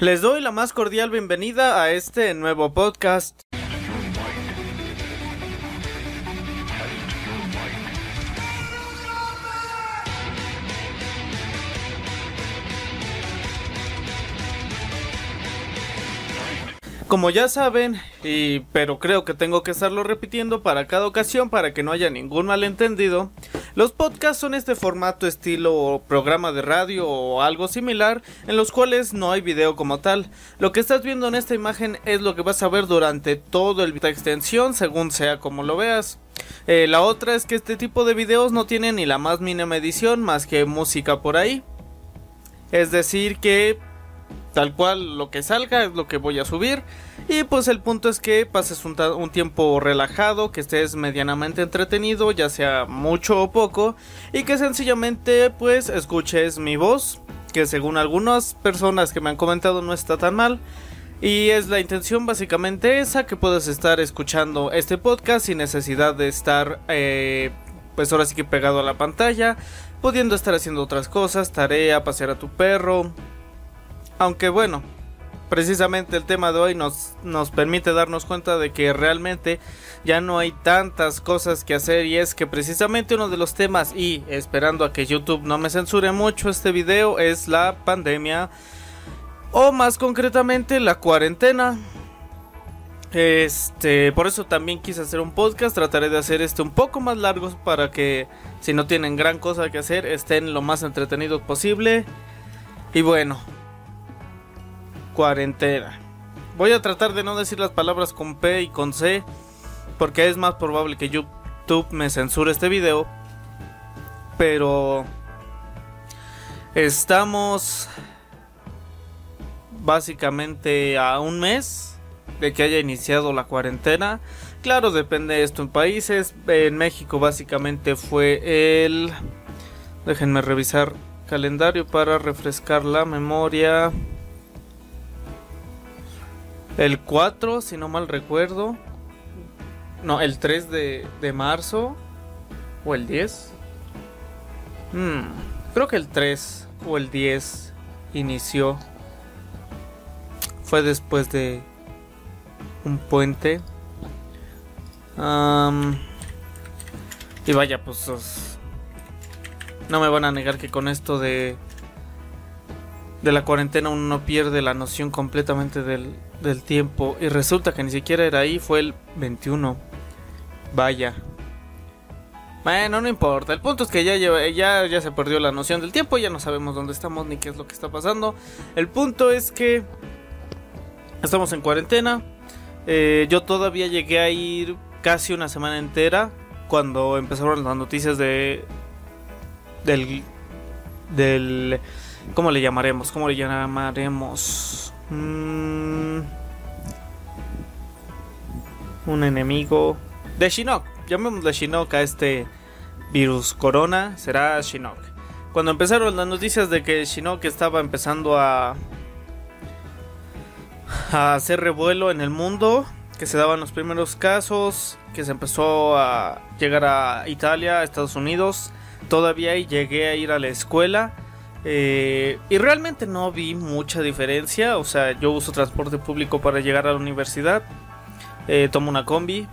Les doy la más cordial bienvenida a este nuevo podcast. Como ya saben, pero creo que tengo que estarlo repitiendo para cada ocasión para que no haya ningún malentendido, los podcasts son este formato estilo programa de radio o algo similar en los cuales no hay video como tal. Lo que estás viendo en esta imagen es lo que vas a ver durante todo el extensión según sea como lo veas. Eh, la otra es que este tipo de videos no tienen ni la más mínima edición más que música por ahí. Es decir que tal cual lo que salga es lo que voy a subir. Y pues el punto es que pases un, tiempo relajado, que estés medianamente entretenido, ya sea mucho o poco, y que sencillamente pues escuches mi voz, que según algunas personas que me han comentado no está tan mal. Y es la intención básicamente esa, que puedas estar escuchando este podcast sin necesidad de estar eh, pues ahora sí que pegado a la pantalla, pudiendo estar haciendo otras cosas, tarea, pasear a tu perro, aunque bueno, precisamente el tema de hoy nos, nos permite darnos cuenta de que realmente ya no hay tantas cosas que hacer y es que precisamente uno de los temas y esperando a que YouTube no me censure mucho este video es la pandemia o más concretamente la cuarentena. Este, por eso también quise hacer un podcast, trataré de hacer este un poco más largo para que si no tienen gran cosa que hacer estén lo más entretenidos posible. Y bueno, cuarentena. Voy a tratar de no decir las palabras con P y con C, porque es más probable que YouTube me censure este video. Pero estamos básicamente a un mes de que haya iniciado la cuarentena. Claro, depende de esto en países. En México básicamente fue el... Déjenme revisar calendario para refrescar la memoria. El 4, si no mal recuerdo. No, el 3 de, de marzo. O el 10. Hmm, creo que el 3 o el 10 inició. Fue después de un puente. Y vaya, pues... No me van a negar que con esto de... De la cuarentena uno pierde la noción completamente del, del tiempo y resulta que ni siquiera era ahí, fue el 21. Vaya. Bueno, no importa. El punto es que ya, ya, ya se perdió la noción del tiempo, ya no sabemos dónde estamos ni qué es lo que está pasando. El punto es que estamos en cuarentena. Eh, yo todavía llegué a ir casi una semana entera cuando empezaron las noticias de del del ¿cómo le llamaremos? ¿Cómo le llamaremos? Mm, un enemigo de Shinnok. Llamémosle Shinnok a este virus corona. Será Shinnok. Cuando empezaron las noticias de que Shinnok estaba empezando a, a hacer revuelo en el mundo, que se daban los primeros casos, que se empezó a llegar a Italia, a Estados Unidos, todavía llegué a ir a la escuela eh, y realmente no vi mucha diferencia. O sea, yo uso transporte público para llegar a la universidad. Eh, tomo una combi.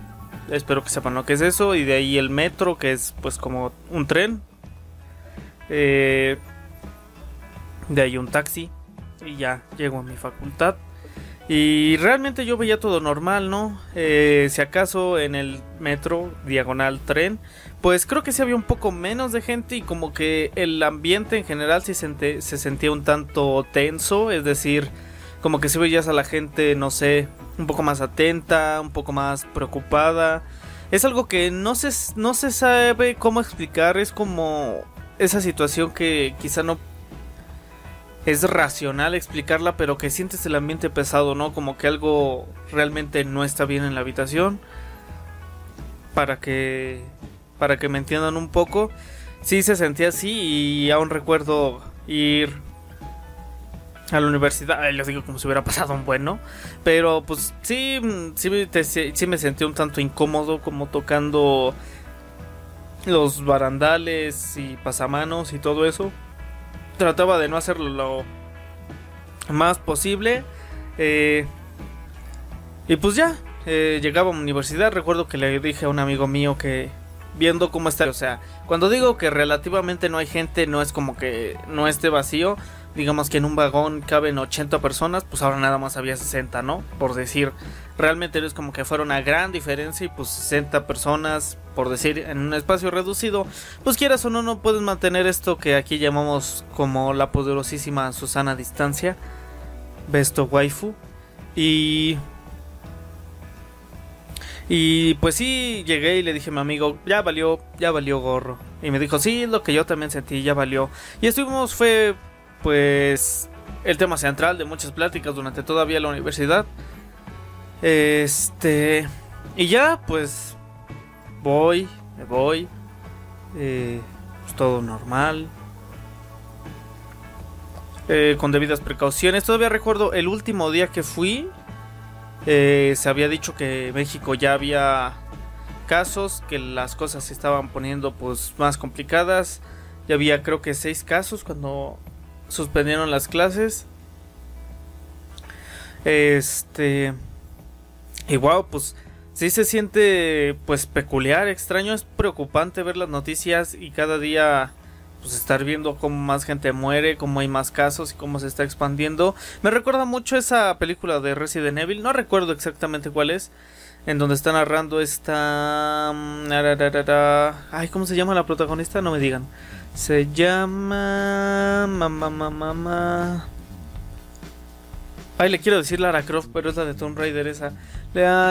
Espero que sepan lo que es eso. Y de ahí el metro, que es pues como un tren. Eh, de ahí un taxi. Y ya llego a mi facultad. Y realmente yo veía todo normal, ¿no? si acaso en el metro, diagonal tren, pues creo que sí había un poco menos de gente y como que el ambiente en general se, se sentía un tanto tenso, es decir, como que si veías a la gente, no sé, un poco más atenta, un poco más preocupada. Es algo que no se, no se sabe cómo explicar, es como esa situación que quizá no es racional explicarla, pero que sientes el ambiente pesado, ¿no? Como que algo realmente no está bien en la habitación. Para que para que me entiendan un poco, sí se sentía así y aún recuerdo ir a la universidad, les digo como si hubiera pasado un bueno, pero pues sí, sí, me sentí un tanto incómodo como tocando los barandales y pasamanos y todo eso. Trataba de no hacerlo lo, más posible. Eh, y pues ya, eh, llegaba a la universidad. Recuerdo que le dije a un amigo mío que viendo cómo está, o sea, cuando digo que relativamente no hay gente, no es como que no esté vacío. Digamos que en un vagón caben 80 personas, pues ahora nada más había 60, ¿no? Por decir, realmente es como que fuera una gran diferencia y pues 60 personas, por decir, en un espacio reducido, pues quieras o no, no puedes mantener esto que aquí llamamos como la poderosísima Susana Distancia, Besto Waifu. Y y pues sí, llegué y le dije a mi amigo, ya valió, ya valió gorro. Y me dijo, sí, lo que yo también sentí, ya valió. Y estuvimos, fue pues el tema central de muchas pláticas durante todavía la universidad. Este... Y ya, pues voy, me voy. Eh, pues todo normal. Eh, con debidas precauciones. Todavía recuerdo el último día que fui. Eh, se había dicho que México ya había casos, que las cosas se estaban poniendo pues más complicadas. Ya había creo que seis casos cuando suspendieron las clases. Este y wow, pues sí se siente pues peculiar, extraño, es preocupante ver las noticias y cada día pues estar viendo cómo más gente muere, cómo hay más casos y cómo se está expandiendo. Me recuerda mucho esa película de Resident Evil, no recuerdo exactamente cuál es, en donde está narrando esta... Mm, ay, ¿cómo se llama la protagonista? No me digan. Se llama... Mamá, mamá, mamá. Ay, le quiero decir Lara Croft, pero es la de Tomb Raider esa.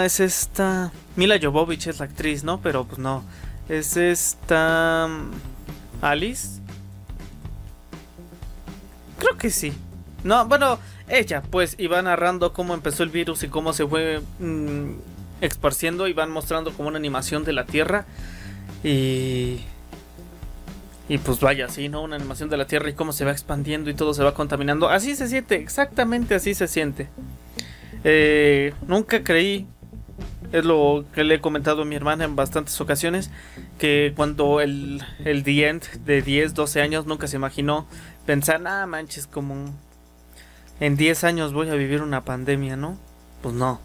es esta... Mila Jovovich es la actriz, ¿no? Pero pues no. Es esta... Mm, Alice. Creo que sí. No, bueno, ella pues iba narrando cómo empezó el virus y cómo se fue mm, esparciendo y van mostrando como una animación de la Tierra y y pues vaya, sí, ¿no? Una animación de la Tierra y cómo se va expandiendo y todo se va contaminando. Así se siente, exactamente así se siente. Eh, nunca creí, es lo que le he comentado a mi hermana en bastantes ocasiones, que cuando el, el The End de 10, 12 años nunca se imaginó pensar, ah, manches, como en 10 años voy a vivir una pandemia, ¿no? Pues no.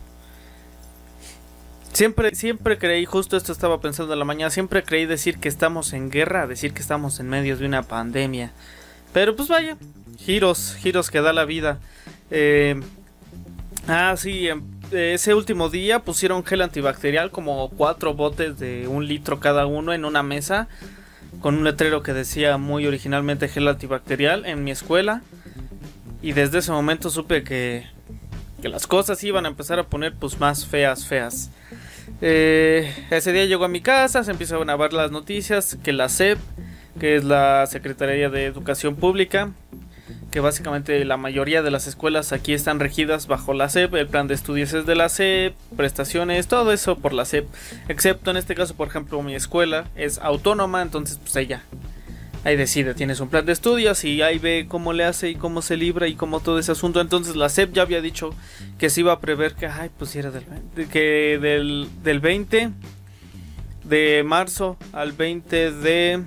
Siempre, siempre creí, justo esto estaba pensando en la mañana, siempre creí decir que estamos en guerra, decir que estamos en medio de una pandemia. Pero pues vaya, giros, giros que da la vida. Eh, ah, sí, em, ese último día pusieron gel antibacterial, como cuatro botes de un litro cada uno en una mesa con un letrero que decía muy originalmente gel antibacterial en mi escuela. Y desde ese momento supe que, que las cosas iban a empezar a poner pues más feas, feas. Eh, ese día llegó a mi casa, se empezaron a ver las noticias que la SEP, que es la Secretaría de Educación Pública, que básicamente la mayoría de las escuelas aquí están regidas bajo la SEP, el plan de estudios es de la SEP, prestaciones, todo eso por la SEP, excepto en este caso, por ejemplo, mi escuela es autónoma, entonces pues ella ahí decide, tienes un plan de estudios y ahí ve cómo le hace y cómo se libra y cómo todo ese asunto. Entonces la SEP ya había dicho que se iba a prever que, ay, pues era del, que del, del 20 de marzo al 20 de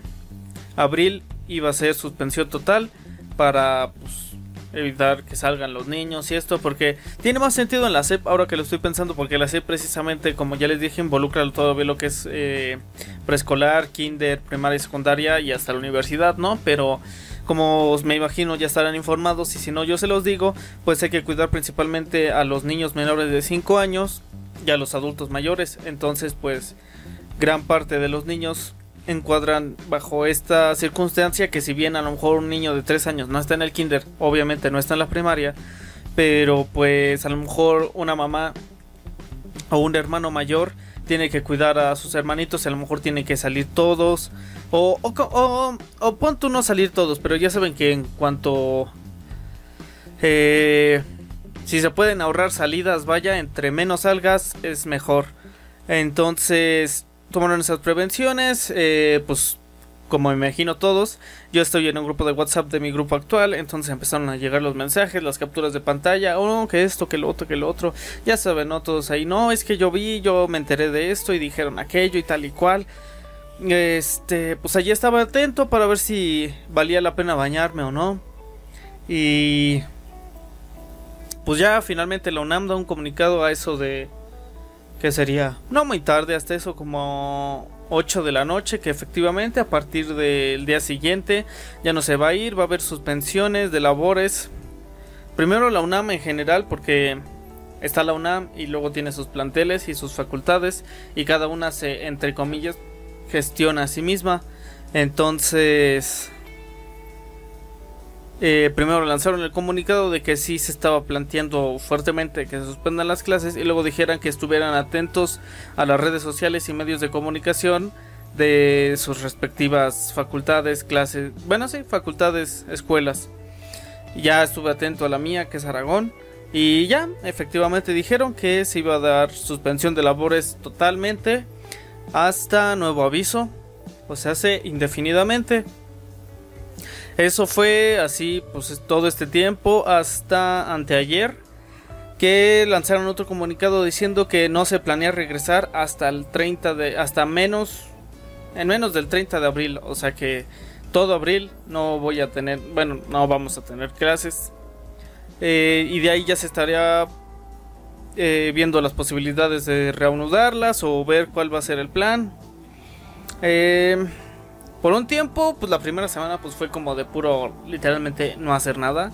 abril iba a ser suspensión total para pues, evitar que salgan los niños y esto, porque tiene más sentido en la SEP ahora que lo estoy pensando, porque la SEP precisamente, como ya les dije, involucra todo lo que es eh, preescolar, kinder, primaria y secundaria y hasta la universidad, ¿no? Pero como me imagino ya estarán informados y si no yo se los digo, pues hay que cuidar principalmente a los niños menores de 5 años y a los adultos mayores, entonces pues gran parte de los niños encuadran bajo esta circunstancia que si bien a lo mejor un niño de 3 años no está en el kinder, obviamente no está en la primaria, pero pues a lo mejor una mamá o un hermano mayor tiene que cuidar a sus hermanitos, a lo mejor tiene que salir todos, o, o, o, o pon no salir todos, pero ya saben que en cuanto... Eh, si se pueden ahorrar salidas, vaya, entre menos salgas es mejor. Entonces, tomaron esas prevenciones, eh, pues como me imagino todos, yo estoy en un grupo de WhatsApp de mi grupo actual, entonces empezaron a llegar los mensajes, las capturas de pantalla, oh, que esto, que lo otro, que lo otro, ya saben, ¿no? Todos ahí, no, es que yo vi, yo me enteré de esto y dijeron aquello y tal y cual. Este, pues allí estaba atento para ver si valía la pena bañarme o no. Y... pues ya finalmente la UNAM da un comunicado a eso de que sería no muy tarde hasta eso como 8 de la noche que efectivamente a partir del día siguiente ya no se va a ir, va a haber suspensiones de labores. Primero la UNAM en general porque está la UNAM y luego tiene sus planteles y sus facultades y cada una se entre comillas gestiona a sí misma. Entonces eh, primero lanzaron el comunicado de que sí se estaba planteando fuertemente que se suspendan las clases y luego dijeran que estuvieran atentos a las redes sociales y medios de comunicación de sus respectivas facultades, clases, bueno sí, facultades, escuelas. Ya estuve atento a la mía, que es Aragón, y ya, efectivamente dijeron que se iba a dar suspensión de labores totalmente hasta nuevo aviso, o sea, hace indefinidamente. Eso fue así, pues todo este tiempo hasta anteayer que lanzaron otro comunicado diciendo que no se planea regresar hasta el 30 de hasta menos en menos del 30 de abril, o sea que todo abril no voy a tener, bueno, no vamos a tener clases. Eh, y de ahí ya se estaría eh, viendo las posibilidades de reanudarlas o ver cuál va a ser el plan. Eh, por un tiempo, pues la primera semana pues fue como de puro, literalmente no hacer nada.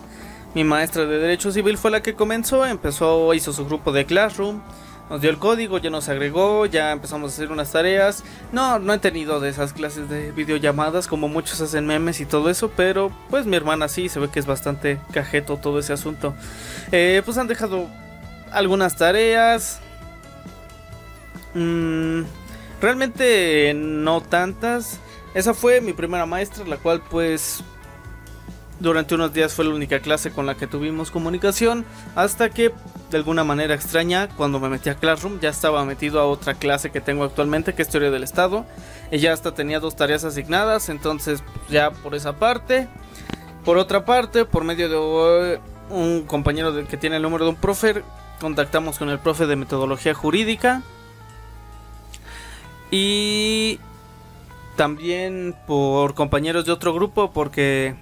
Mi maestra de Derecho Civil fue la que comenzó, empezó, hizo su grupo de Classroom, nos dio el código, ya nos agregó, ya empezamos a hacer unas tareas. No, no he tenido de esas clases de videollamadas como muchos hacen memes y todo eso, pero pues mi hermana sí, se ve que es bastante cajeto todo ese asunto. Eh, pues han dejado algunas tareas. Mm, realmente no tantas. Esa fue mi primera maestra, la cual pues durante unos días fue la única clase con la que tuvimos comunicación, hasta que de alguna manera extraña, cuando me metí a Classroom, ya estaba metido a otra clase que tengo actualmente, que es Teoría del Estado, y ya hasta tenía dos tareas asignadas, entonces ya por esa parte. Por otra parte, por medio de un compañero que tiene el número de un profe, contactamos con el profe de metodología jurídica. Y también por compañeros de otro grupo, porque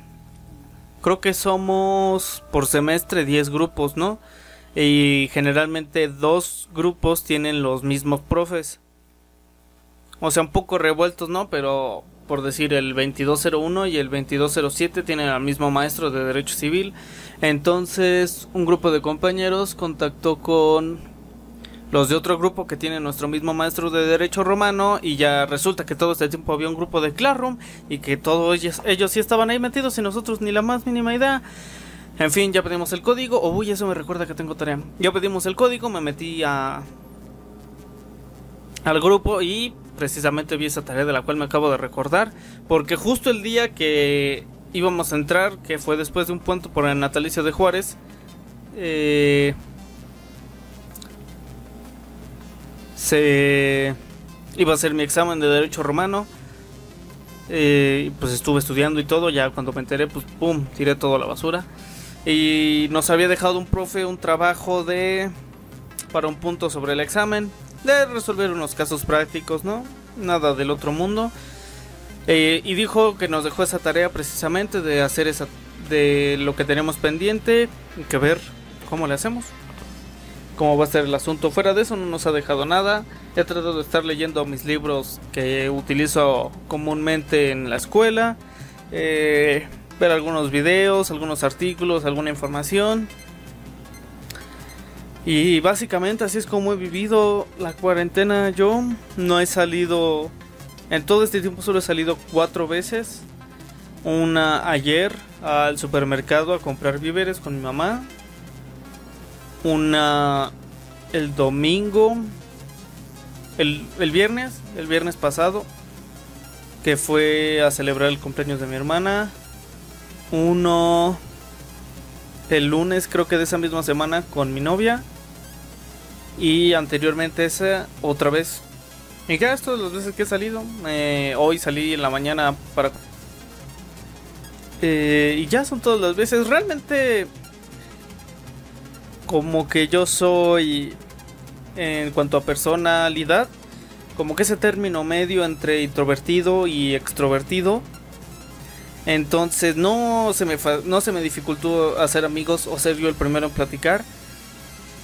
creo que somos por semestre 10 grupos, ¿no? Y generalmente dos grupos tienen los mismos profes. O sea, un poco revueltos, ¿no? Pero por decir el 2201 y el 2207 tienen al mismo maestro de Derecho Civil. Entonces, un grupo de compañeros contactó con los de otro grupo que tiene nuestro mismo maestro de derecho romano y ya resulta que todo este tiempo había un grupo de Classroom y que todos ellos, ellos sí estaban ahí metidos y nosotros ni la más mínima idea. En fin, ya pedimos el código. Oh, uy, eso me recuerda que tengo tarea. Ya pedimos el código, me metí a al grupo y precisamente vi esa tarea de la cual me acabo de recordar porque justo el día que íbamos a entrar, que fue después de un puente por el natalicio de Juárez, eh, se iba a hacer mi examen de derecho romano. Eh, pues estuve estudiando y todo, ya cuando me enteré, pues pum, tiré todo a la basura. Y nos había dejado un profe un trabajo de para un punto sobre el examen, de resolver unos casos prácticos, ¿no? Nada del otro mundo. Eh, y dijo que nos dejó esa tarea precisamente de hacer esa de lo que tenemos pendiente, que ver cómo le hacemos cómo va a ser el asunto. Fuera de eso no nos ha dejado nada. He tratado de estar leyendo mis libros que utilizo comúnmente en la escuela. Eh, ver algunos videos, algunos artículos, alguna información. Y básicamente así es como he vivido la cuarentena yo. No he salido... En todo este tiempo solo he salido cuatro veces. Una ayer al supermercado a comprar víveres con mi mamá una el domingo, el, el viernes, el viernes pasado, que fue a celebrar el cumpleaños de mi hermana. Uno el lunes, creo que de esa misma semana, con mi novia. Y anteriormente esa, otra vez. Y ya todas las veces que he salido. Hoy salí en la mañana para... Eh, y ya son todas las veces. Realmente como que yo soy en cuanto a personalidad, como que ese término medio entre introvertido y extrovertido. Entonces no se me no se me dificultó hacer amigos o ser yo el primero en platicar.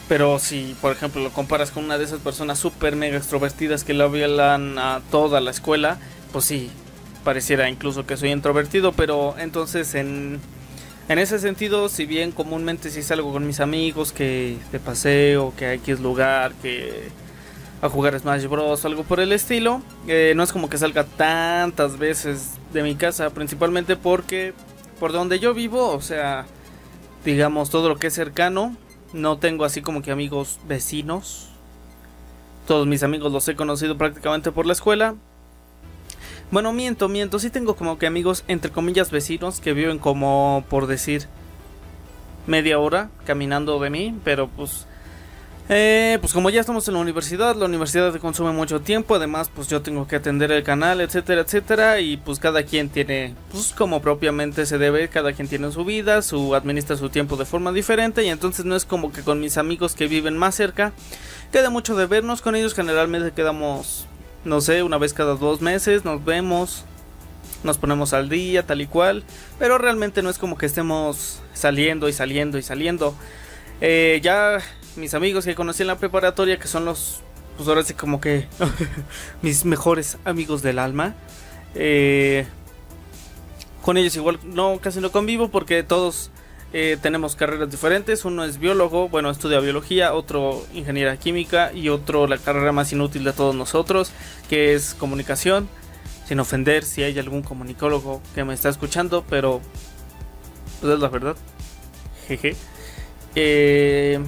Pero si, por ejemplo, lo comparas con una de esas personas súper mega extrovertidas que la hablan a toda la escuela, pues sí, pareciera incluso que soy introvertido, pero entonces en, en ese sentido, si bien comúnmente si salgo con mis amigos que de paseo, que hay que es lugar, que a jugar Smash Bros. algo por el estilo, eh, no es como que salga tantas veces de mi casa, principalmente porque por donde yo vivo, o sea, digamos todo lo que es cercano, no tengo así como que amigos vecinos. Todos mis amigos los he conocido prácticamente por la escuela. Bueno, miento, miento. Sí tengo como que amigos, entre comillas, vecinos que viven como, por decir, media hora caminando de mí. Pero pues, eh, pues como ya estamos en la universidad, la universidad consume mucho tiempo. Además, pues yo tengo que atender el canal, etcétera, etcétera. Y pues cada quien tiene, pues como propiamente se debe, cada quien tiene su vida, su administra su tiempo de forma diferente. Y entonces no es como que con mis amigos que viven más cerca, queda mucho de vernos. Con ellos generalmente quedamos no sé, una vez cada dos meses nos vemos, nos ponemos al día, tal y cual, pero realmente no es como que estemos saliendo y saliendo y saliendo. Eh, ya mis amigos que conocí en la preparatoria, que son los, pues ahora sí como que mis mejores amigos del alma, eh, con ellos igual no casi no convivo porque todos eh, tenemos carreras diferentes. Uno es biólogo, bueno, estudia biología, otro ingeniería química y otro la carrera más inútil de todos nosotros, que es comunicación. Sin ofender si hay algún comunicólogo que me está escuchando, pero pues es la verdad. Jeje. Eh,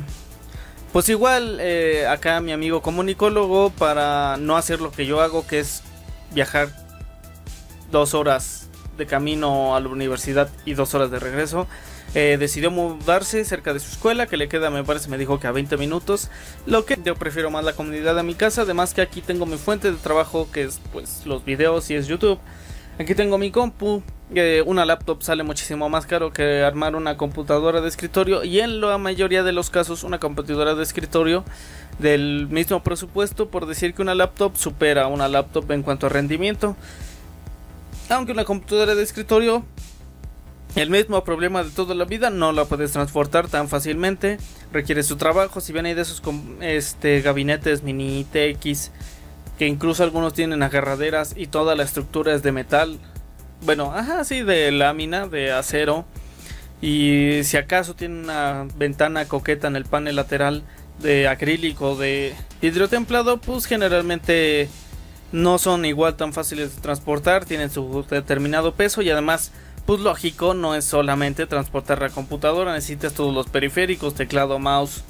pues igual, eh, acá mi amigo comunicólogo, para no hacer lo que yo hago, que es viajar dos horas de camino a la universidad y dos horas de regreso, eh, decidió mudarse cerca de su escuela, que le queda, me parece, me dijo que a 20 minutos. Lo que yo prefiero más la comunidad a mi casa, además que aquí tengo mi fuente de trabajo, que es pues los videos y es YouTube. Aquí tengo mi compu, una laptop sale muchísimo más caro que armar una computadora de escritorio y en la mayoría de los casos una computadora de escritorio del mismo presupuesto por decir que una laptop supera una laptop en cuanto a rendimiento. Aunque una computadora de escritorio el mismo problema de toda la vida, no la puedes transportar tan fácilmente, requiere su trabajo, si bien hay de esos este, gabinetes mini TX, que incluso algunos tienen agarraderas y toda la estructura es de metal, bueno, ajá, sí, de lámina, de acero, y si acaso tiene una ventana coqueta en el panel lateral de acrílico, de vidrio templado, pues generalmente no son igual tan fáciles de transportar, tienen su determinado peso y además pues lógico, no es solamente transportar la computadora, necesitas todos los periféricos, teclado, mouse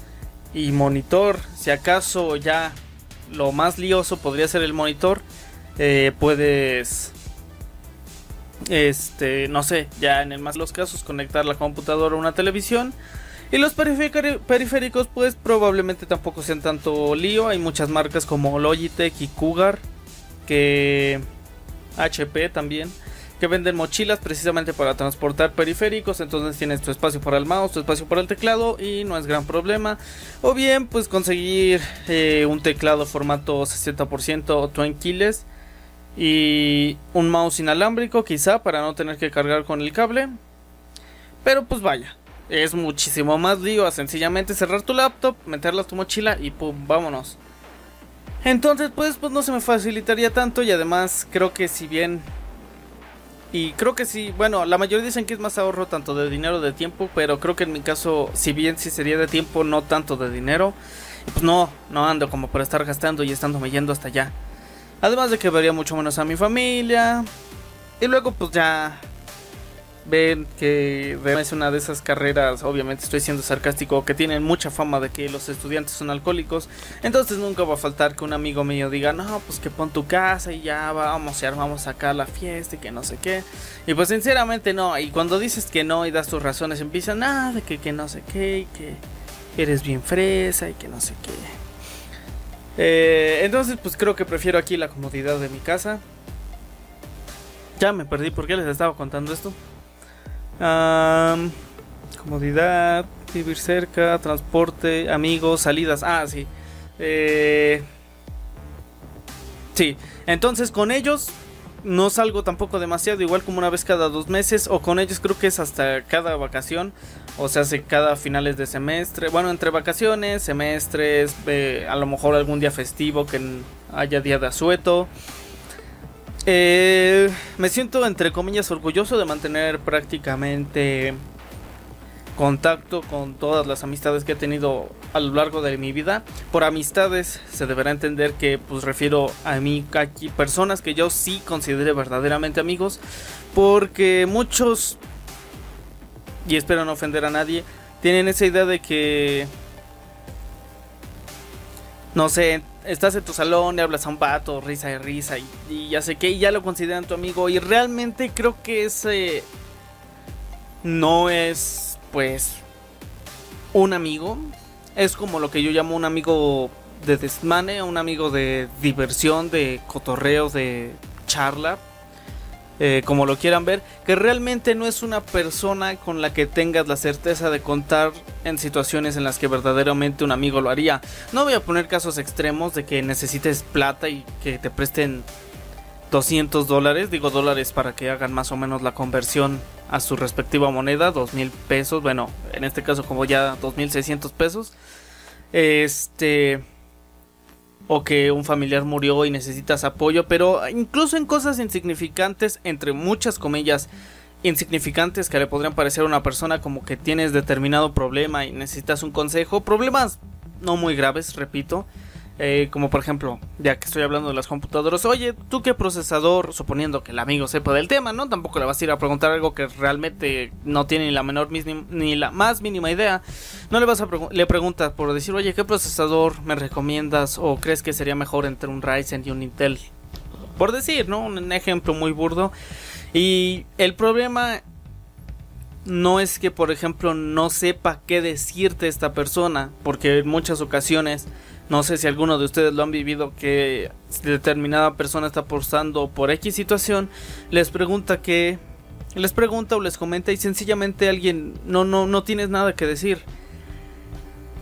y monitor. Si acaso ya lo más lioso podría ser el monitor, eh, puedes, este, no sé, ya en el más los casos conectar la computadora a una televisión. Y los periféricos pues probablemente tampoco sean tanto lío. Hay muchas marcas como Logitech y Cougar que HP también que venden mochilas precisamente para transportar periféricos. Entonces tienes tu espacio para el mouse, tu espacio para el teclado y no es gran problema. O bien, pues conseguir eh, un teclado formato 60% o 20 keyless y un mouse inalámbrico, quizá para no tener que cargar con el cable. Pero pues vaya, es muchísimo más lío sencillamente cerrar tu laptop, meterla a tu mochila y pum, vámonos. Entonces, pues, pues no se me facilitaría tanto y además creo que si bien y creo que sí, bueno, la mayoría dicen que es más ahorro tanto de dinero de tiempo, pero creo que en mi caso, si bien sí sería de tiempo, no tanto de dinero. pues no, no ando como para estar gastando y estándome yendo hasta allá. Además de que vería mucho menos a mi familia. Y luego pues ya ven que es una de esas carreras, obviamente estoy siendo sarcástico, que tienen mucha fama de que los estudiantes son alcohólicos. Entonces nunca va a faltar que un amigo mío diga, no, pues que pon tu casa y ya vamos y armamos acá la fiesta y que no sé qué. Y pues sinceramente no, y cuando dices que no y das tus razones, empiezan, ah, de que, que no sé qué, y que eres bien fresa y que no sé qué. Eh, entonces pues creo que prefiero aquí la comodidad de mi casa. Ya me perdí, ¿por qué les estaba contando esto? Comodidad, vivir cerca, transporte, amigos, salidas. Ah, sí. Eh, sí, entonces con ellos no salgo tampoco demasiado, igual como una vez cada dos meses, o con ellos creo que es hasta cada vacación, O sea, hace cada finales de semestre, bueno, entre vacaciones, semestres, a lo mejor algún día festivo que haya día de asueto. Eh, me siento, entre comillas, orgulloso de mantener prácticamente contacto con todas las amistades que he tenido a lo largo de mi vida. Por amistades se deberá entender que pues refiero a mí personas que yo sí considere verdaderamente amigos, porque muchos y espero no ofender a nadie, tienen esa idea de que no sé, estás en tu salón y hablas a un pato, risa y risa y, y ya sé que y ya lo consideran tu amigo y realmente creo que ese no es pues un amigo. Es como lo que yo llamo un amigo de desmane, un amigo de diversión, de cotorreo, de charla, eh, como lo quieran ver, que realmente no es una persona con la que tengas la certeza de contar en situaciones en las que verdaderamente un amigo lo haría. No voy a poner casos extremos de que necesites plata y que te presten 200 dólares, digo dólares para que hagan más o menos la conversión a su respectiva moneda, 2000 pesos, bueno, en este caso como ya 2600 pesos. Este o que un familiar murió y necesitas apoyo, pero incluso en cosas insignificantes, entre muchas comillas, insignificantes que le podrían parecer a una persona como que tienes determinado problema y necesitas un consejo, problemas no muy graves, repito, eh, como por ejemplo, ya que estoy hablando de las computadoras, oye, ¿tú qué procesador? Suponiendo que el amigo sepa del tema, ¿no? Tampoco le vas a ir a preguntar algo que realmente no tiene ni la menor ni la más mínima idea. No le vas a le preguntas por decir, oye, ¿qué procesador me recomiendas? ¿O crees que sería mejor entre un Ryzen y un Intel? Por decir, ¿no? Un ejemplo muy burdo. Y el problema no es que, por ejemplo, no sepa qué decirte esta persona, porque en muchas ocasiones no sé si alguno de ustedes lo han vivido que determinada persona está posando por X situación, les pregunta que les pregunta o les comenta y sencillamente alguien no no no tienes nada que decir.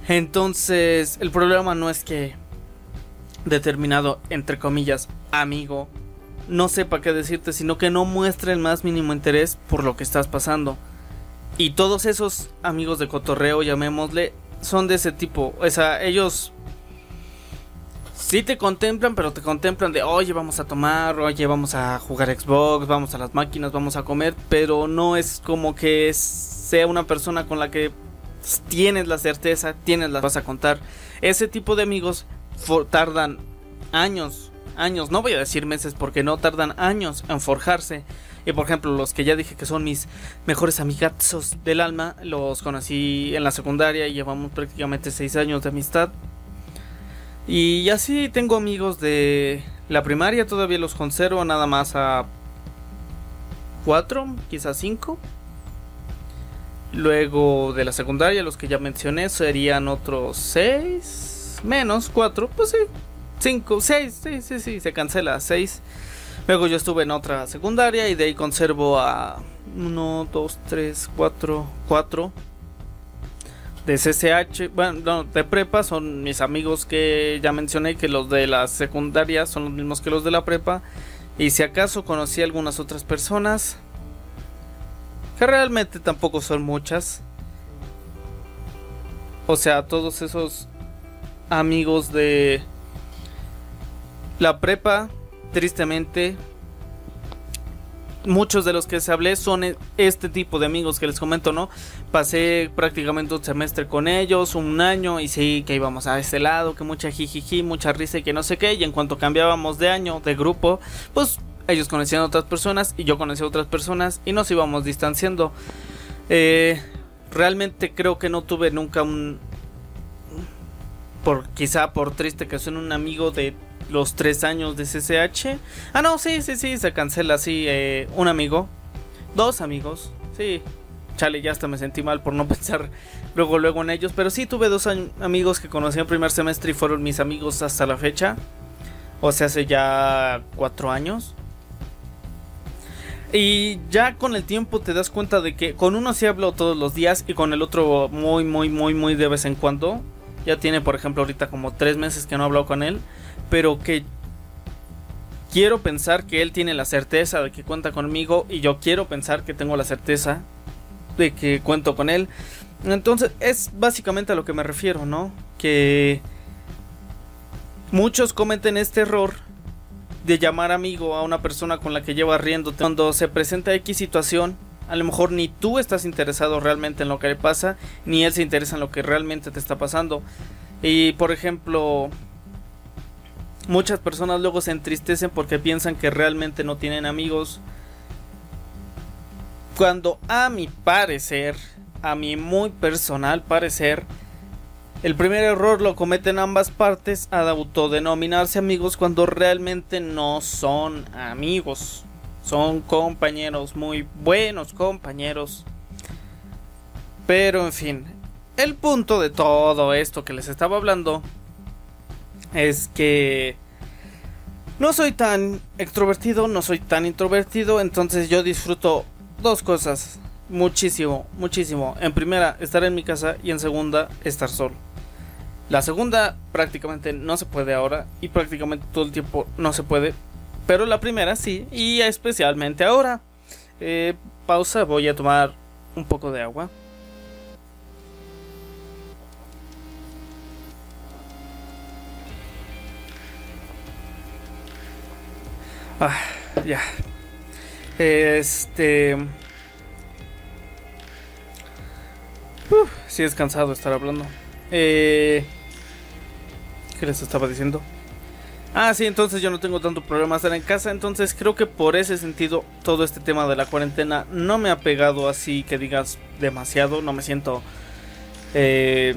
Entonces, el problema no es que determinado entre comillas amigo no sepa qué decirte, sino que no muestre el más mínimo interés por lo que estás pasando. Y todos esos amigos de cotorreo, llamémosle, son de ese tipo. O sea, ellos sí te contemplan, pero te contemplan de, oye, vamos a tomar, oye, vamos a jugar Xbox, vamos a las máquinas, vamos a comer, pero no es como que sea una persona con la que tienes la certeza, tienes la vas a contar. Ese tipo de amigos tardan años, años, no voy a decir meses porque no tardan años en forjarse. Y por ejemplo, los que ya dije que son mis mejores amigazos del alma, los conocí en la secundaria y llevamos prácticamente seis años de amistad. Y así tengo amigos de la primaria, todavía los conservo nada más a cuatro, quizás cinco. Luego de la secundaria, los que ya mencioné serían otros seis, menos cuatro, pues sí, cinco, seis, sí, sí, sí, se cancela, seis. Luego yo estuve en otra secundaria y de ahí conservo a uno, dos, tres, cuatro, cuatro de CCH, bueno, de prepa son mis amigos que ya mencioné, que los de la secundaria son los mismos que los de la prepa. Y si acaso conocí a algunas otras personas, que realmente tampoco son muchas. O sea, todos esos amigos de la prepa, tristemente, muchos de los que se hablé son e, este tipo de amigos que les comento, ¿no? Pasé prácticamente un semestre con ellos, un año, y sí, que íbamos a este lado, que mucha jijiji, mucha risa y que no sé qué, y en cuanto cambiábamos de año, de grupo, pues ellos conocían a otras personas y yo conocía a otras personas y nos íbamos distanciando. Eh, realmente creo que no tuve nunca un... Por, quizá por triste que son un amigo de los tres años de CCH. Ah, no, sí, sí, sí, se cancela así. Eh, un amigo, dos amigos, sí. Chale, ya hasta me sentí mal por no pensar luego, luego en ellos. Pero sí tuve dos amigos que conocí en primer semestre y fueron mis amigos hasta la fecha. O sea, hace ya cuatro años. Y ya con el tiempo te das cuenta de que con uno sí hablo todos los días y con el otro muy, muy, muy, muy de vez en cuando. Ya tiene, por ejemplo, ahorita como tres meses que no hablo con él pero que quiero pensar que él tiene la certeza de que cuenta conmigo y yo quiero pensar que tengo la certeza de que cuento con él. Entonces es básicamente a lo que me refiero, ¿no? Que muchos cometen este error de llamar amigo a una persona con la que lleva riendo cuando se presenta X situación. A lo mejor ni tú estás interesado realmente en lo que le pasa, ni él se interesa en lo que realmente te está pasando. Y por ejemplo, muchas personas luego se entristecen porque piensan que realmente no tienen amigos. Cuando a mi parecer, a mi muy personal parecer, el primer error lo cometen ambas partes a autodenominarse amigos cuando realmente no son amigos. Son compañeros, muy buenos compañeros. Pero en fin, el punto de todo esto que les estaba hablando es que no soy tan extrovertido, no soy tan introvertido, entonces yo disfruto dos cosas muchísimo, muchísimo. En primera, estar en mi casa y en segunda, estar solo. La segunda prácticamente no se puede ahora y prácticamente todo el tiempo no se puede. Pero la primera sí y especialmente ahora. Eh, pausa, voy a tomar un poco de agua. Ah, ya. Este... Uf, sí es cansado estar hablando. Eh... ¿Qué les estaba diciendo? Ah, sí, entonces yo no tengo tanto problema estar en casa. Entonces creo que por ese sentido todo este tema de la cuarentena no me ha pegado así que digas demasiado. No me siento eh,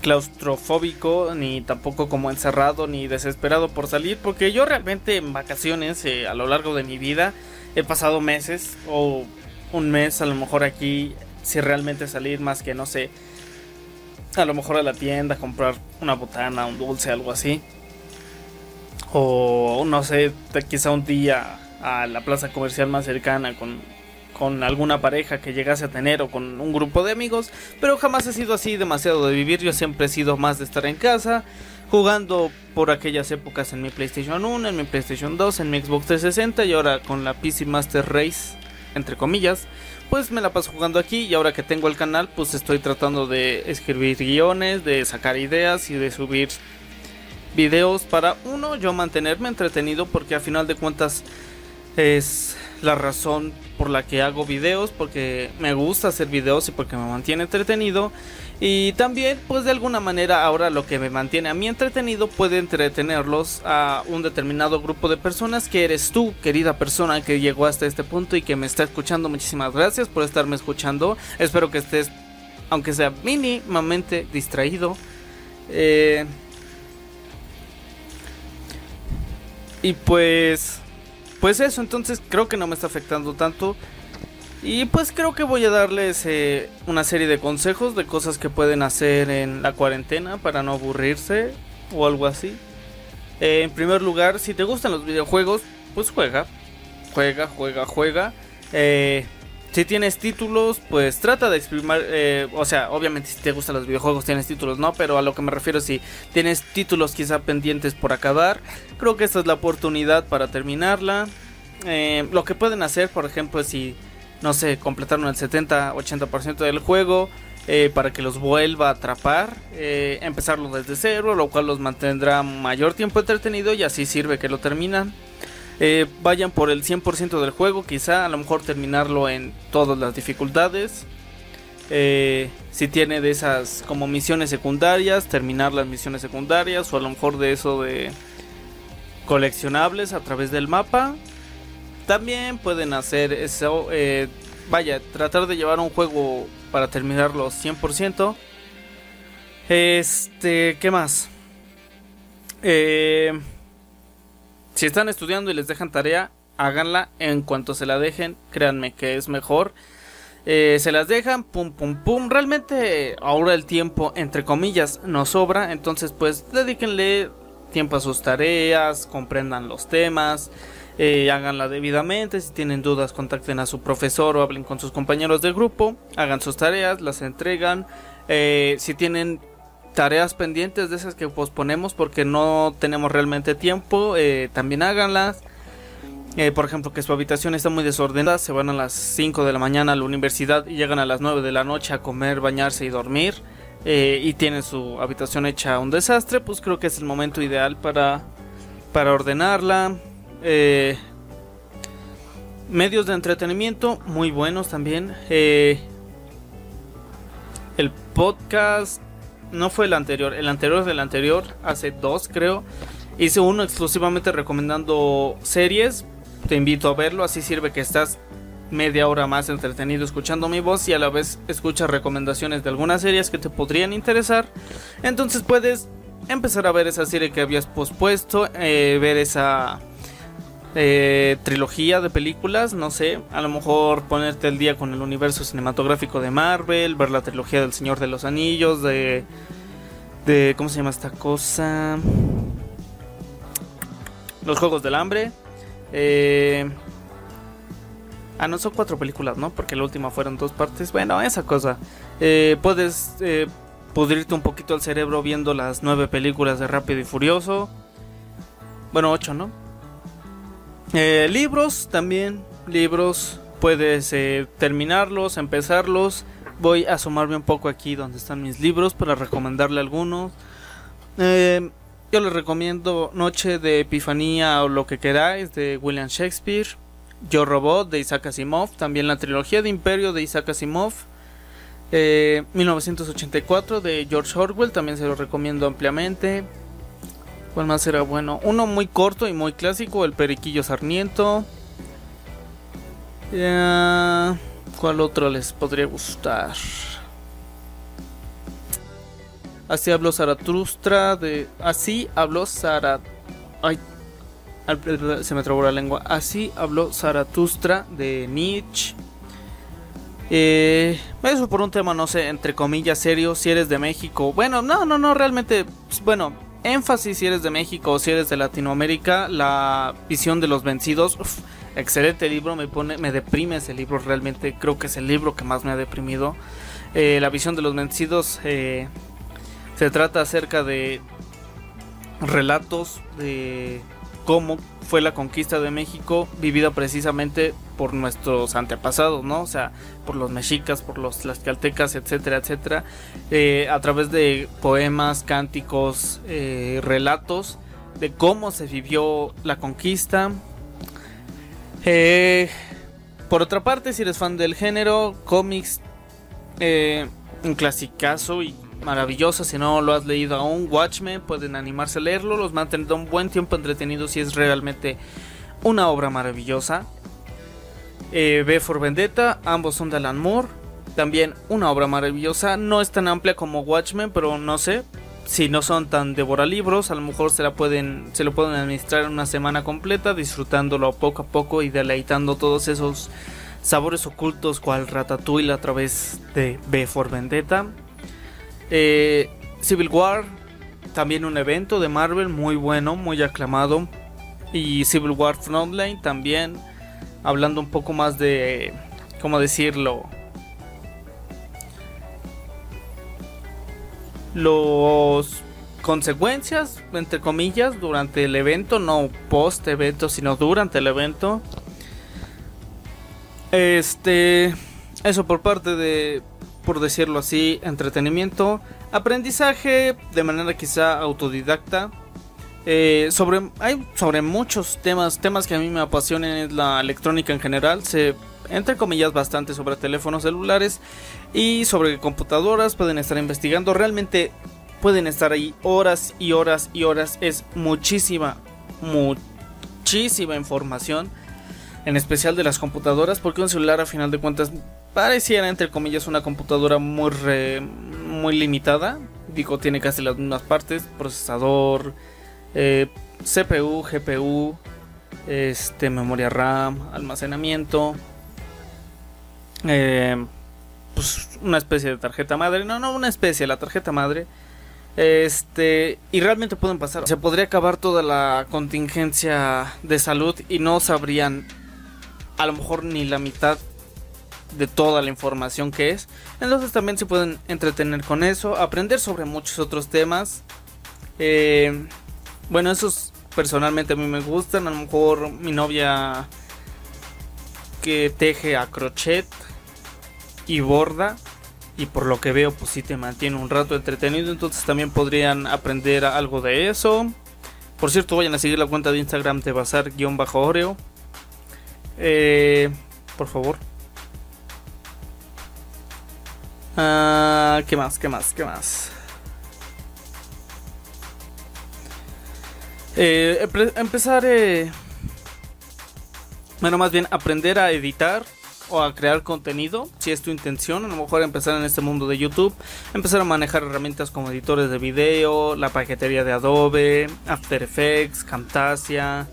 claustrofóbico, ni tampoco como encerrado, ni desesperado por salir. Porque yo realmente en vacaciones eh, a lo largo de mi vida he pasado meses o un mes a lo mejor aquí si realmente salir más que no sé a lo mejor a la tienda, comprar una botana, un dulce, algo así. O no sé, quizá un día a la plaza comercial más cercana con, con alguna pareja que llegase a tener o con un grupo de amigos. Pero jamás he sido así demasiado de vivir. Yo siempre he sido más de estar en casa. Jugando por aquellas épocas en mi PlayStation 1, en mi PlayStation 2, en mi Xbox 360 y ahora con la PC Master Race, entre comillas pues me la paso jugando aquí y ahora que tengo el canal pues estoy tratando de escribir guiones, de sacar ideas y de subir videos para uno yo mantenerme entretenido porque a final de cuentas es la razón por la que hago videos porque me gusta hacer videos y porque me mantiene entretenido y también, pues de alguna manera, ahora lo que me mantiene a mí entretenido puede entretenerlos a un determinado grupo de personas que eres tú, querida persona que llegó hasta este punto y que me está escuchando. Muchísimas gracias por estarme escuchando. Espero que estés, aunque sea mínimamente distraído. Eh, y pues, pues eso, entonces creo que no me está afectando tanto. Y pues creo que voy a darles eh, una serie de consejos de cosas que pueden hacer en la cuarentena para no aburrirse o algo así. Eh, en primer lugar, si te gustan los videojuegos, pues juega. Juega, juega, juega. Eh, si tienes títulos, pues trata de exprimir. o sea, obviamente si te gustan los videojuegos tienes títulos, ¿no? Pero a lo que me refiero, si tienes títulos quizá pendientes por acabar, creo que esta es la oportunidad para terminarla. lo que pueden hacer, por ejemplo, si no sé, completaron el 70-80% del juego eh, para que los vuelva a atrapar, eh, empezarlo desde cero, lo cual los mantendrá mayor tiempo entretenido y así sirve que lo terminan. Eh, vayan por el 100% del juego, quizá a lo mejor terminarlo en todas las dificultades. si tiene de esas como misiones secundarias, terminar las misiones secundarias o a lo mejor de eso de coleccionables a través del mapa también pueden hacer eso. Eh, vaya, tratar de llevar un juego para terminarlo 100%. Este, ¿qué más? Eh, si están estudiando y les dejan tarea, háganla en cuanto se la dejen. Créanme que es mejor. Eh, se las dejan, pum, pum, pum. Realmente ahora el tiempo, entre comillas, nos sobra. Entonces, pues, dedíquenle tiempo a sus tareas, comprendan los temas eh, háganla debidamente. Si tienen dudas, contacten a su profesor o hablen con sus compañeros de grupo. Hagan sus tareas, las entregan. Eh, si tienen tareas pendientes de esas que posponemos porque no tenemos realmente tiempo, eh, también háganlas. Eh, por ejemplo, que su habitación está muy desordenada, se van a las 5 de la mañana a la universidad y llegan a las 9 de la noche a comer, bañarse y dormir. Eh, y tienen su habitación hecha un desastre, pues creo que es el momento ideal para, para ordenarla. Medios de entretenimiento muy buenos también. el podcast no fue el anterior, el anterior del anterior, hace dos creo. Hice uno exclusivamente recomendando series, te invito a verlo, así sirve que estás media hora más entretenido escuchando mi voz y a la vez escuchas recomendaciones de algunas series que te podrían interesar. Entonces puedes empezar a ver esa serie que habías pospuesto, eh, ver esa eh, trilogía de películas, no sé, a lo mejor ponerte el día con el universo cinematográfico de Marvel, ver la trilogía del Señor de los Anillos, de... de ¿Cómo se llama esta cosa? Los Juegos del Hambre. Eh... Ah, no, son cuatro películas, ¿no? Porque la última fueron dos partes. Bueno, esa cosa. Eh, puedes eh, pudrirte un poquito el cerebro viendo las nueve películas de Rápido y Furioso. Bueno, ocho, ¿no? Eh, libros también. Libros. Puedes eh, terminarlos, empezarlos. Voy a asomarme un poco aquí donde están mis libros para recomendarle algunos. Eh, yo les recomiendo Noche de Epifanía o lo que queráis de William Shakespeare. Yo Robot de Isaac Asimov. También la trilogía de Imperio de Isaac Asimov. 1984 eh, de George Orwell. También se lo recomiendo ampliamente. ¿Cuál más era bueno? Uno muy corto y muy clásico. El Periquillo Sarniento. ¿Cuál otro les podría gustar? Así habló Zaratustra de. Así habló Zarat. Ay. Se me trabó la lengua. Así habló Zaratustra de Nietzsche. Eh, eso por un tema, no sé, entre comillas, serio. Si eres de México. Bueno, no, no, no, realmente. Pues, bueno, énfasis si eres de México o si eres de Latinoamérica. La visión de los vencidos. excelente libro. Me pone, me deprime ese libro. Realmente creo que es el libro que más me ha deprimido. Eh, la visión de los vencidos. Eh, se trata acerca de relatos de cómo fue la conquista de México vivida precisamente por nuestros antepasados, ¿no? O sea, por los mexicas, por los tlaxcaltecas, etcétera, etcétera, eh, a través de poemas, cánticos, eh, relatos de cómo se vivió la conquista. Eh, por otra parte, si eres fan del género, cómics, un clasicazo y maravillosa. Si no lo has leído aún, Watchmen, pueden animarse a leerlo. Los mantendrá un buen tiempo entretenidos y es realmente una obra maravillosa. Eh, B Vendetta, ambos son de Alan Moore. También una obra maravillosa. No es tan amplia como Watchmen, pero no sé. Si no son tan devoralibros, a lo mejor se la pueden, se lo pueden administrar una semana completa, disfrutándolo poco a poco y deleitando todos esos sabores ocultos cual Ratatouille a través de B Vendetta. Eh, Civil War, también un evento de Marvel muy bueno, muy aclamado. Y Civil War Frontline también, hablando un poco más de, ¿cómo decirlo? Los consecuencias, entre comillas, durante el evento, no post evento, sino durante el evento. Este, eso por parte de por decirlo así, entretenimiento, aprendizaje de manera quizá autodidacta. Eh, sobre, hay sobre muchos temas, temas que a mí me apasionan es la electrónica en general, se entre comillas bastante sobre teléfonos celulares y sobre computadoras, pueden estar investigando, realmente pueden estar ahí horas y horas y horas, es muchísima, muchísima información, en especial de las computadoras, porque un celular a final de cuentas pareciera entre comillas una computadora muy muy limitada. Digo tiene casi las mismas partes procesador eh, CPU GPU este memoria RAM almacenamiento eh, pues una especie de tarjeta madre. No no una especie la tarjeta madre. Este y realmente pueden pasar. Se podría acabar toda la contingencia de salud y no sabrían a lo mejor ni la mitad de toda la información que es. Entonces también se pueden entretener con eso, aprender sobre muchos otros temas. Eh, bueno, esos personalmente a mí me gustan. A lo mejor mi novia que teje a crochet y borda. Y por lo que veo, pues sí te mantiene un rato entretenido. Entonces también podrían aprender algo de eso. Por cierto, vayan a seguir la cuenta de Instagram de Bazar-Oreo. Eh, por favor. Ah, ¿Qué más? ¿Qué más? ¿Qué más? Eh, empezar, eh, bueno, más bien aprender a editar o a crear contenido, si es tu intención, a lo mejor empezar en este mundo de YouTube, empezar a manejar herramientas como editores de video, la paquetería de Adobe, After Effects, Camtasia,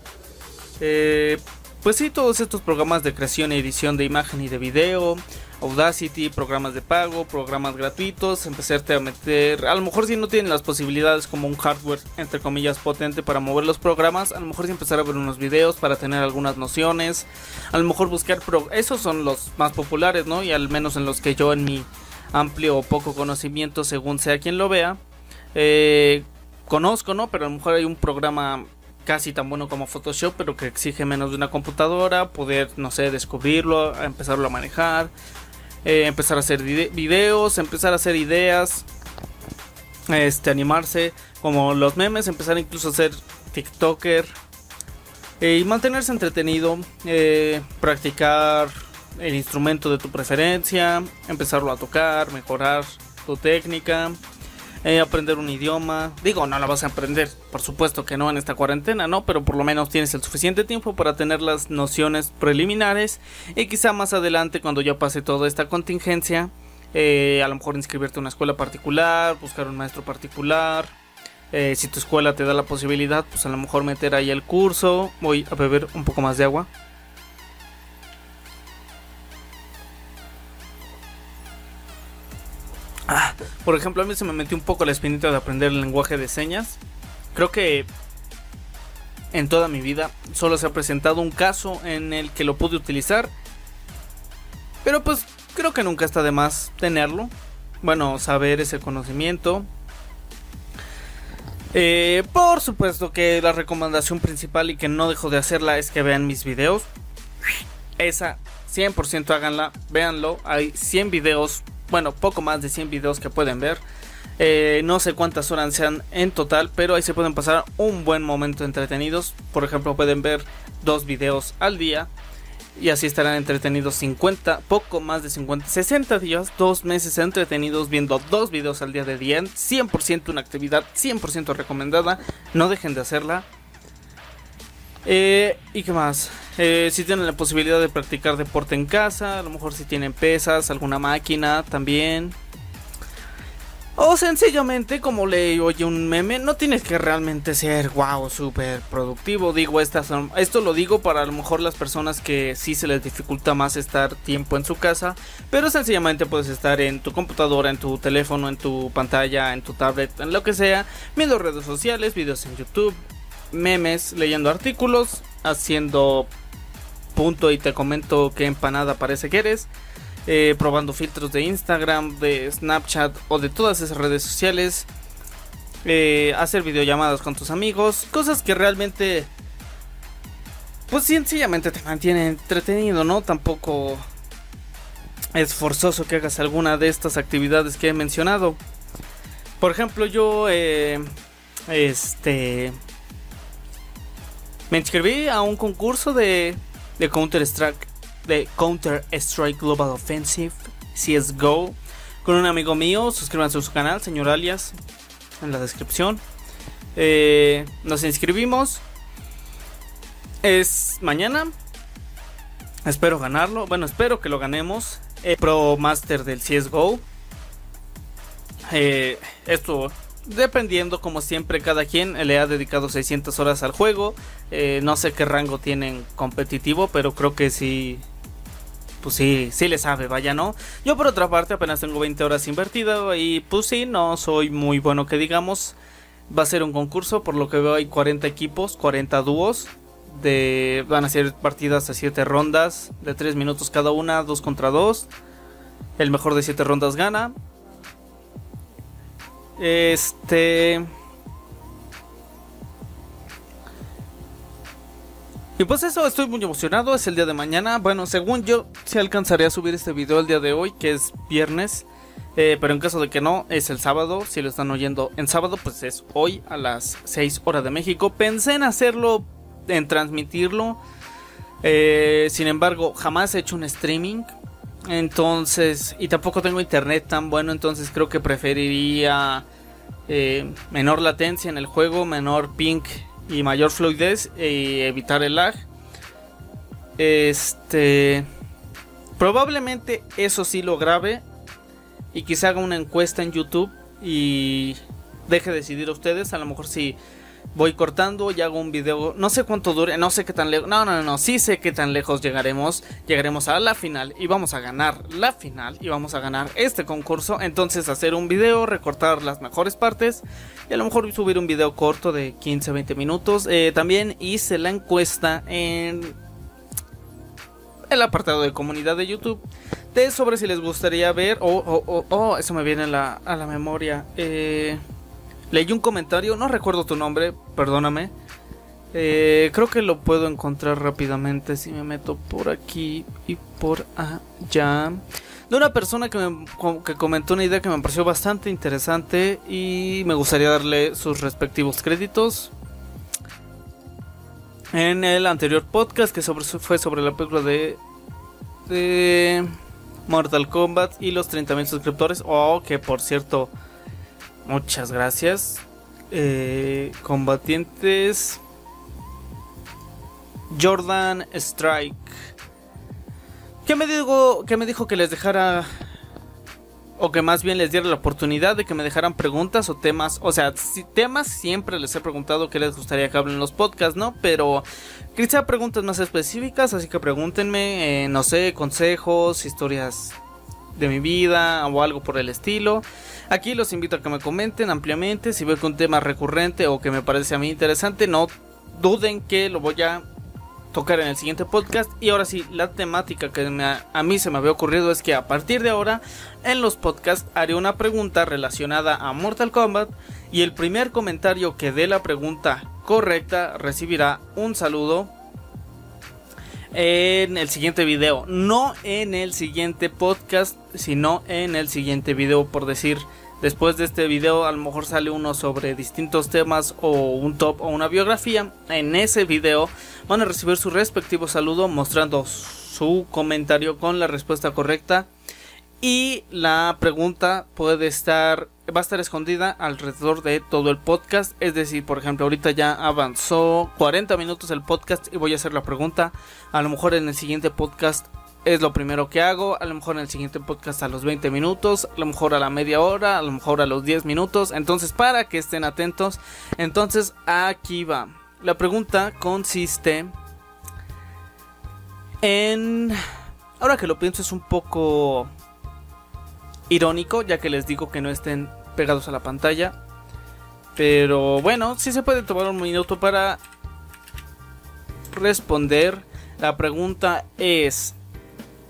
eh, pues sí, todos estos programas de creación y edición de imagen y de video, Audacity, programas de pago, programas gratuitos, empezarte a meter, a lo mejor si no tienen las posibilidades como un hardware entre comillas potente para mover los programas, a lo mejor si empezar a ver unos videos para tener algunas nociones, a lo mejor buscar, pro esos son los más populares, ¿no? Y al menos en los que yo en mi amplio o poco conocimiento, según sea quien lo vea, eh, conozco, ¿no? Pero a lo mejor hay un programa casi tan bueno como Photoshop, pero que exige menos de una computadora, poder, no sé, descubrirlo, empezarlo a manejar, eh, empezar a hacer videos, empezar a hacer ideas, este, animarse, como los memes, empezar incluso a ser TikToker eh, y mantenerse entretenido, eh, practicar el instrumento de tu preferencia, empezarlo a tocar, mejorar tu técnica, eh, aprender un idioma. Digo, no la vas a aprender, por supuesto que no en esta cuarentena, ¿no? Pero por lo menos tienes el suficiente tiempo para tener las nociones preliminares y quizá más adelante cuando ya pase toda esta contingencia, eh, a lo mejor inscribirte a una escuela particular, buscar un maestro particular. Eh, si tu escuela te da la posibilidad, pues a lo mejor meter ahí el curso. Voy a beber un poco más de agua. Ah, por ejemplo, a mí se me metió un poco la espinita de aprender el lenguaje de señas. Creo que en toda mi vida solo se ha presentado un caso en el que lo pude utilizar. Pero pues creo que nunca está de más tenerlo. Bueno, saber ese conocimiento. Eh, por supuesto que la recomendación principal y que no dejo de hacerla es que vean mis videos. Esa 100% háganla, véanlo. Hay 100 videos bueno, poco más de 100 videos que pueden ver. Eh, no sé cuántas horas sean en total, pero ahí se pueden pasar un buen momento entretenidos. Por ejemplo, pueden ver dos videos al día y así estarán entretenidos 50, poco más de 50, 60 días, dos meses entretenidos viendo dos videos al día de día. 100% una actividad 100% recomendada. No dejen de hacerla. Eh, ¿Y qué más? Eh, si tienen la posibilidad de practicar deporte en casa, a lo mejor si tienen pesas, alguna máquina también. O sencillamente, como le oye un meme, no tienes que realmente ser wow, súper productivo. Digo, estas esto lo digo para a lo mejor las personas que sí se les dificulta más estar tiempo en su casa. Pero sencillamente puedes estar en tu computadora, en tu teléfono, en tu pantalla, en tu tablet, en lo que sea, viendo redes sociales, videos en YouTube, memes, leyendo artículos, haciendo punto y te comento qué empanada parece que eres. Eh, probando filtros de Instagram, de Snapchat o de todas esas redes sociales. Eh, hacer videollamadas con tus amigos. Cosas que realmente... Pues sencillamente te mantienen entretenido, ¿no? Tampoco es forzoso que hagas alguna de estas actividades que he mencionado. Por ejemplo, yo... Eh, este... Me inscribí a un concurso de Counter Strike, de Counter Strike Global Offensive, CSGO, con un amigo mío. Suscríbanse a su canal, señor alias, en la descripción. Eh, nos inscribimos. Es mañana. Espero ganarlo. Bueno, espero que lo ganemos. Pro Master del CSGO. Eh, esto dependiendo como siempre cada quien le ha dedicado 600 horas al juego. Eh, no sé qué rango tienen competitivo, pero creo que sí. Pues sí, sí le sabe, vaya, ¿no? Yo por otra parte apenas tengo 20 horas invertido y pues sí, no soy muy bueno que digamos. Va a ser un concurso, por lo que veo hay 40 equipos, 40 dúos. De, van a ser partidas a 7 rondas, de 3 minutos cada una, 2 contra 2. El mejor de 7 rondas gana. Este. Y pues eso, estoy muy emocionado, es el día de mañana. Bueno, según yo, se alcanzaré a subir este video el día de hoy, que es viernes. Eh, pero en caso de que no, es el sábado. Si lo están oyendo en sábado, pues es hoy a las 6 horas de México. Pensé en hacerlo, en transmitirlo. Eh, sin embargo, jamás he hecho un streaming. Entonces, y tampoco tengo internet tan bueno, entonces creo que preferiría eh, menor latencia en el juego, menor ping y mayor fluidez y evitar el lag. Este, probablemente eso sí lo grabe y quizá haga una encuesta en YouTube y deje decidir a ustedes, a lo mejor si voy cortando y hago un video. No sé cuánto dure, no sé qué tan lejos. No, no, no, sí sé qué tan lejos llegaremos. Llegaremos a la final y vamos a ganar la final y vamos a ganar este concurso. Entonces, hacer un video, recortar las mejores partes y a lo mejor subir un video corto de 15-20 minutos. Eh, también hice la encuesta en el apartado de comunidad de YouTube de sobre si les gustaría ver. Oh, oh, oh, oh eso me viene a la, a la memoria. Eh Leí un comentario, no recuerdo tu nombre, perdóname. Eh, creo que lo puedo encontrar rápidamente si me meto por aquí y por allá. De una persona que, me, que comentó una idea que me pareció bastante interesante y me gustaría darle sus respectivos créditos. En el anterior podcast que sobre, fue sobre la película de, de Mortal Kombat y los 30.000 suscriptores. Oh, que por cierto Muchas gracias. Eh, combatientes. Jordan Strike. ¿Qué me, digo, ¿Qué me dijo que les dejara... O que más bien les diera la oportunidad de que me dejaran preguntas o temas. O sea, temas siempre les he preguntado que les gustaría que hablen en los podcasts, ¿no? Pero quizá preguntas más específicas, así que pregúntenme, eh, no sé, consejos, historias de mi vida o algo por el estilo. Aquí los invito a que me comenten ampliamente si veo que un tema recurrente o que me parece a mí interesante. No duden que lo voy a tocar en el siguiente podcast. Y ahora sí, la temática que a mí se me había ocurrido es que a partir de ahora en los podcasts haré una pregunta relacionada a Mortal Kombat. Y el primer comentario que dé la pregunta correcta recibirá un saludo en el siguiente video. No en el siguiente podcast, sino en el siguiente video. Por decir, después de este video a lo mejor sale uno sobre distintos temas o un top o una biografía. En ese video van a recibir su respectivo saludo mostrando su comentario con la respuesta correcta. Y la pregunta puede estar va a estar escondida alrededor de todo el podcast. Es decir, por ejemplo, ahorita ya avanzó 40 minutos el podcast y voy a hacer la pregunta. A lo mejor en el siguiente podcast es lo primero que hago. A lo mejor en el siguiente podcast a los 20 minutos. A lo mejor a la media hora. A lo mejor a los 10 minutos. Entonces, para que estén atentos. Entonces, aquí va. La pregunta consiste en... Ahora que lo pienso es un poco irónico, ya que les digo que no estén pegados a la pantalla. Pero bueno, si se puede tomar un minuto para responder. La pregunta es,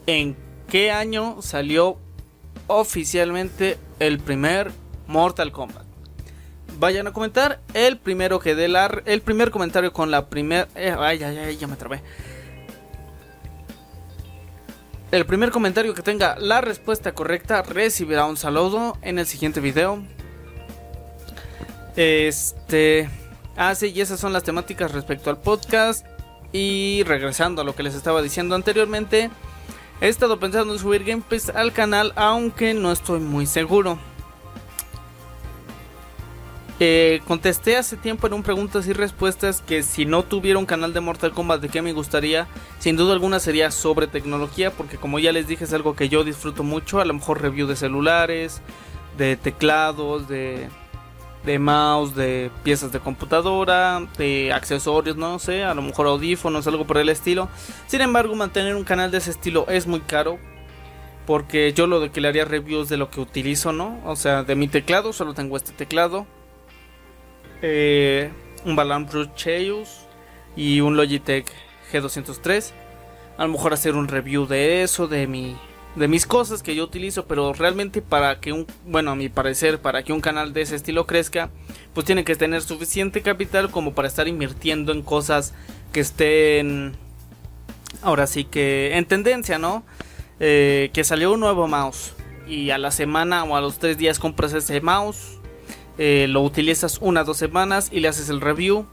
¿en qué año salió oficialmente el primer Mortal Kombat? Vayan a comentar el primero que dé la, el primer comentario con la primera... Eh, ay, ay, ay, ya me trabé. El primer comentario que tenga la respuesta correcta recibirá un saludo en el siguiente video. Este. Ah, y esas son las temáticas respecto al podcast. Y regresando a lo que les estaba diciendo anteriormente, he estado pensando en subir gameplays al canal, aunque no estoy muy seguro. Eh, contesté hace tiempo en un preguntas y respuestas que si no tuviera un canal de Mortal Kombat de qué me gustaría, sin duda alguna sería sobre tecnología, porque como ya les dije es algo que yo disfruto mucho, a lo mejor review de celulares, de teclados, de, de mouse, de piezas de computadora, de accesorios, no sé, a lo mejor audífonos, algo por el estilo. Sin embargo, mantener un canal de ese estilo es muy caro. Porque yo lo de que le haría reviews de lo que utilizo, ¿no? O sea, de mi teclado, solo tengo este teclado eh, un Balan Cheus y un Logitech G203. A lo mejor hacer un review de eso, de mi de mis cosas que yo utilizo, pero realmente para que un, bueno, a mi parecer, para que un canal de ese estilo crezca, pues tiene que tener suficiente capital como para estar invirtiendo en cosas que estén ahora sí que en tendencia, ¿no? Eh, que salió un nuevo mouse y a la semana o a los tres días compras ese mouse, eh, lo utilizas una dos semanas y le haces el review.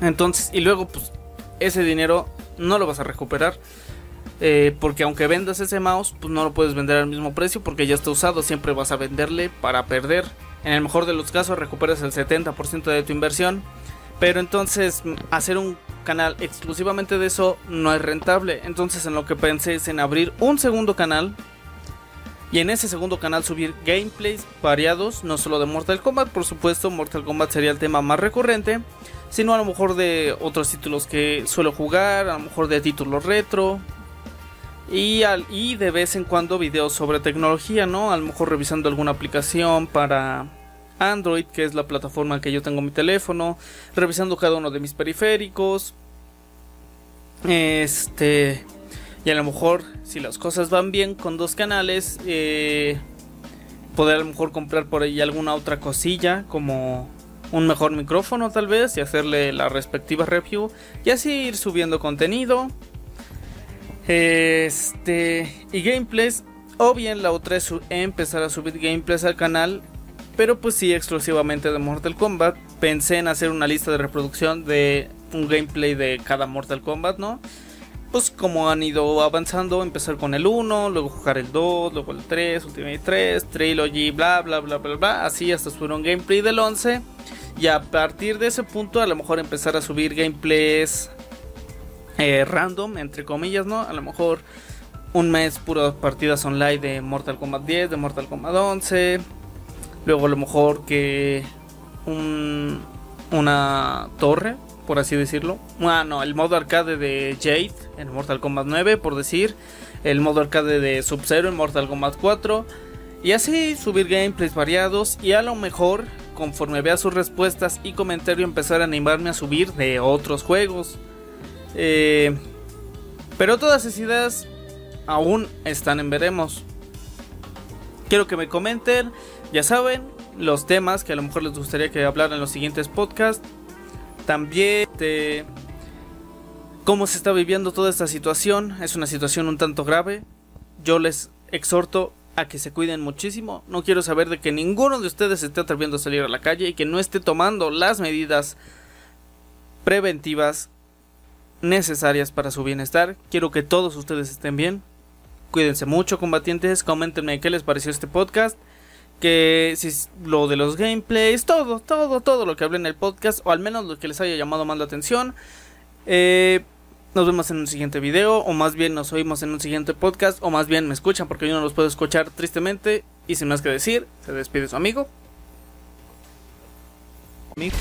Entonces, y luego pues ese dinero no lo vas a recuperar. Eh, porque aunque vendas ese mouse, pues no lo puedes vender al mismo precio porque ya está usado. Siempre vas a venderle para perder. En el mejor de los casos recuperas el 70% de tu inversión. Pero entonces hacer un canal exclusivamente de eso no es rentable. Entonces en lo que pensé es en abrir un segundo canal. Y en ese segundo canal subir gameplays variados, no solo de Mortal Kombat, por supuesto, Mortal Kombat sería el tema más recurrente, sino a lo mejor de otros títulos que suelo jugar, a lo mejor de títulos retro, y, de vez en cuando videos sobre tecnología, ¿no? A lo mejor revisando alguna aplicación para Android, que es la plataforma que yo tengo en mi teléfono, revisando cada uno de mis periféricos. Este. Y a lo mejor, si las cosas van bien con dos canales, eh, poder a lo mejor comprar por ahí alguna otra cosilla, como un mejor micrófono tal vez, y hacerle la respectiva review, y así ir subiendo contenido. Este. Y gameplays. O bien la otra es empezar a subir gameplays al canal. Pero pues sí, exclusivamente de Mortal Kombat. Pensé en hacer una lista de reproducción de un gameplay de cada Mortal Kombat, ¿no? Pues como han ido avanzando, empezar con el 1, luego jugar el 2, luego el 3, Ultimate 3, Trilogy, bla bla bla bla bla. Así hasta subir un gameplay del 11. Y a partir de ese punto a lo mejor empezar a subir gameplays eh, random, entre comillas, ¿no? A lo mejor un mes puras partidas online de Mortal Kombat 10, de Mortal Kombat 11. Luego a lo mejor que un, una torre, por así decirlo. Bueno, el modo arcade de Jade en Mortal Kombat 9, por decir. El modo arcade de Sub-Zero en Mortal Kombat 4. Y así subir gameplays variados y a lo mejor conforme vea sus respuestas y comentario empezar a animarme a subir de otros juegos. Eh, pero todas esas ideas aún están en veremos. Quiero que me comenten, ya saben, los temas que a lo mejor les gustaría que hablara en los siguientes podcasts. También cómo se está viviendo toda esta situación. Es una situación un tanto grave. Yo les exhorto a que se cuiden muchísimo. No quiero saber de que ninguno de ustedes esté atreviendo a salir a la calle y que no esté tomando las medidas preventivas necesarias para su bienestar. Quiero que todos ustedes estén bien. Cuídense mucho, combatientes. Coméntenme qué les pareció este podcast. Que si lo de los gameplays, todo, todo, todo lo que hablé en el podcast, o al menos lo que les haya llamado más la atención. Eh, nos vemos en un siguiente video, o más bien nos oímos en un siguiente podcast, o más bien me escuchan porque yo no los puedo escuchar tristemente. Y sin más que decir, se despide su amigo. amigo.